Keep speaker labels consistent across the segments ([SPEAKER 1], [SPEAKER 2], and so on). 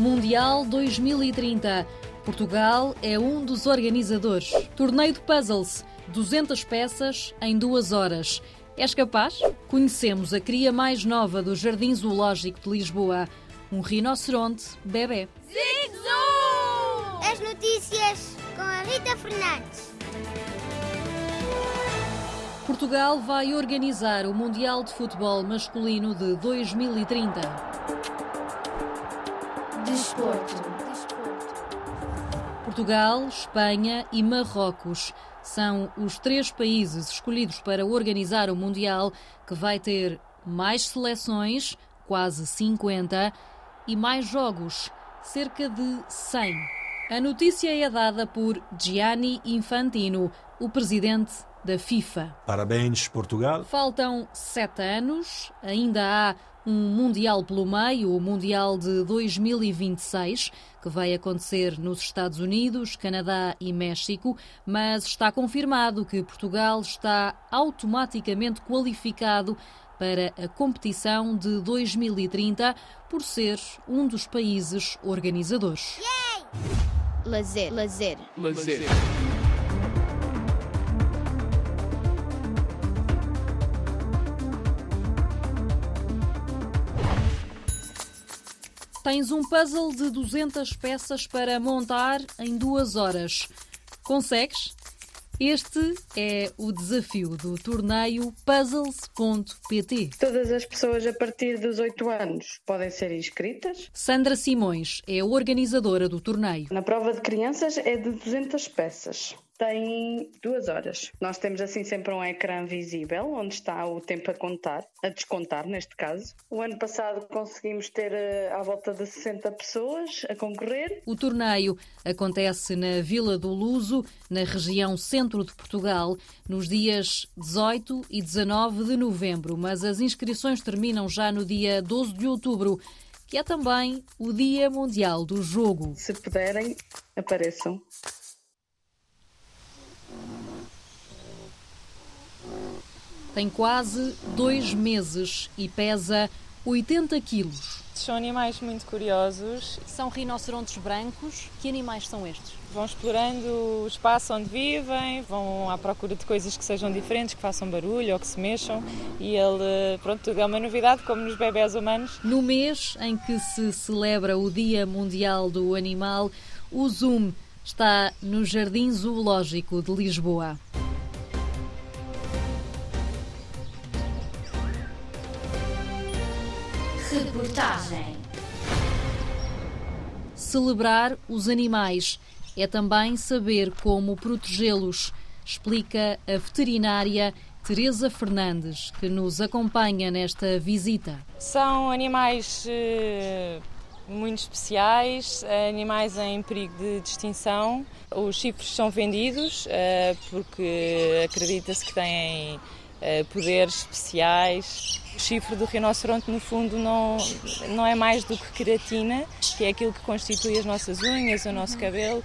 [SPEAKER 1] Mundial 2030. Portugal é um dos organizadores. Torneio de puzzles, 200 peças em duas horas. És capaz? Conhecemos a cria mais nova do Jardim Zoológico de Lisboa, um rinoceronte bebê.
[SPEAKER 2] As notícias com a Rita Fernandes.
[SPEAKER 1] Portugal vai organizar o Mundial de Futebol Masculino de 2030.
[SPEAKER 3] Desporto.
[SPEAKER 1] Portugal, Espanha e Marrocos são os três países escolhidos para organizar o Mundial, que vai ter mais seleções, quase 50, e mais jogos, cerca de 100. A notícia é dada por Gianni Infantino, o presidente da FIFA.
[SPEAKER 4] Parabéns, Portugal.
[SPEAKER 1] Faltam sete anos, ainda há um Mundial pelo meio, o Mundial de 2026, que vai acontecer nos Estados Unidos, Canadá e México, mas está confirmado que Portugal está automaticamente qualificado para a competição de 2030 por ser um dos países organizadores.
[SPEAKER 3] Lazer. Lazer.
[SPEAKER 5] Lazer.
[SPEAKER 1] Tens um puzzle de 200 peças para montar em duas horas. Consegues? Este é o desafio do torneio Puzzles.pt.
[SPEAKER 6] Todas as pessoas a partir dos 8 anos podem ser inscritas.
[SPEAKER 1] Sandra Simões é a organizadora do torneio.
[SPEAKER 6] Na prova de crianças é de 200 peças. Tem duas horas. Nós temos assim sempre um ecrã visível onde está o tempo a contar, a descontar neste caso. O ano passado conseguimos ter eh, à volta de 60 pessoas a concorrer.
[SPEAKER 1] O torneio acontece na Vila do Luso, na região centro de Portugal, nos dias 18 e 19 de novembro, mas as inscrições terminam já no dia 12 de outubro, que é também o Dia Mundial do Jogo.
[SPEAKER 6] Se puderem, apareçam.
[SPEAKER 1] Tem quase dois meses e pesa 80 quilos.
[SPEAKER 7] São animais muito curiosos,
[SPEAKER 1] São rinocerontes brancos. Que animais são estes?
[SPEAKER 7] vão explorando o espaço onde vivem, vão à procura de coisas que sejam diferentes, que façam barulho ou que se mexam e ele, pronto, é uma novidade, como nos bebés humanos.
[SPEAKER 1] No mês em que se celebra o Dia Mundial do Animal, o Zoom está no Jardim Zoológico de Lisboa.
[SPEAKER 3] Reportagem.
[SPEAKER 1] Celebrar os animais é também saber como protegê-los, explica a veterinária Teresa Fernandes, que nos acompanha nesta visita.
[SPEAKER 7] São animais eh, muito especiais, animais em perigo de extinção. Os chifres são vendidos eh, porque acredita-se que têm poderes especiais. O chifre do rinoceronte, no fundo, não, não é mais do que queratina, que é aquilo que constitui as nossas unhas, o nosso cabelo.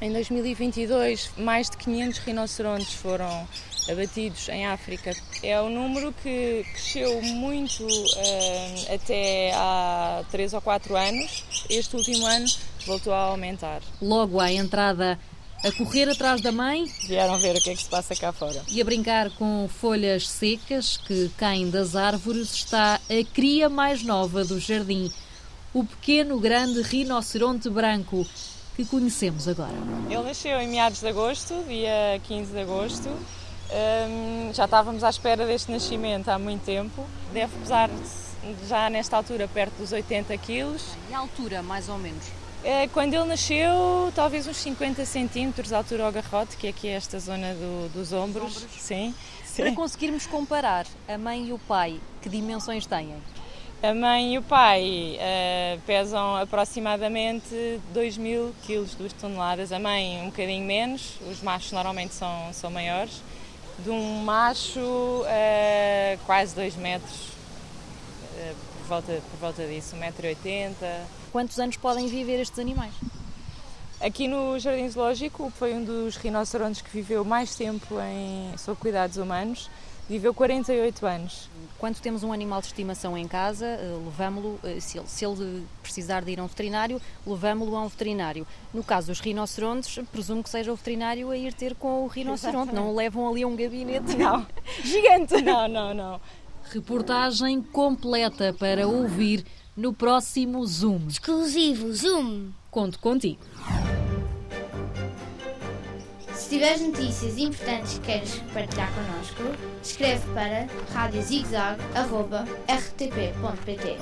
[SPEAKER 7] Em 2022, mais de 500 rinocerontes foram abatidos em África. É um número que cresceu muito eh, até há 3 ou 4 anos. Este último ano voltou a aumentar.
[SPEAKER 1] Logo à entrada, a correr atrás da mãe
[SPEAKER 7] Vieram ver o que é que se passa cá fora.
[SPEAKER 1] e a brincar com folhas secas que caem das árvores está a cria mais nova do jardim, o pequeno grande rinoceronte branco que conhecemos agora.
[SPEAKER 7] Ele nasceu em meados de agosto, dia 15 de agosto. Hum, já estávamos à espera deste nascimento há muito tempo. Deve pesar já nesta altura perto dos 80 quilos.
[SPEAKER 1] E a altura, mais ou menos?
[SPEAKER 7] Eh, Quando ele nasceu, talvez uns 50 centímetros, a altura ao garrote, que é aqui esta zona do- dos ombros.
[SPEAKER 1] ombros.
[SPEAKER 7] Sim.
[SPEAKER 1] Para conseguirmos comparar a mãe e o pai, que dimensões têm?
[SPEAKER 7] A mãe e o pai eh, pesam aproximadamente 2 mil quilos, 2 toneladas. A mãe um bocadinho menos, os machos normalmente são, são maiores. De um macho, eh, quase 2 metros, eh, por, volta, por volta disso, 1,80m.
[SPEAKER 1] Quantos anos podem viver estes animais?
[SPEAKER 7] Aqui no Jardim Zoológico foi um dos rinocerontes que viveu mais tempo em, sob cuidados humanos. Viveu 48 anos.
[SPEAKER 1] Quando temos um animal de estimação em casa, eh, levamos-lo, eh, se ele, se ele precisar de ir a um veterinário, levamos-lo a um veterinário. No caso dos rinocerontes, presumo que seja o veterinário a ir ter com o rinoceronte, não o levam ali a um gabinete
[SPEAKER 7] Não.
[SPEAKER 1] gigante.
[SPEAKER 7] Não, não, não.
[SPEAKER 1] Reportagem completa para ouvir no próximo Zoom.
[SPEAKER 2] Exclusivo, Zoom.
[SPEAKER 1] Conto contigo.
[SPEAKER 3] Se tiveres notícias importantes que queiras partilhar connosco, escreve para radiozigzag.rtp.pt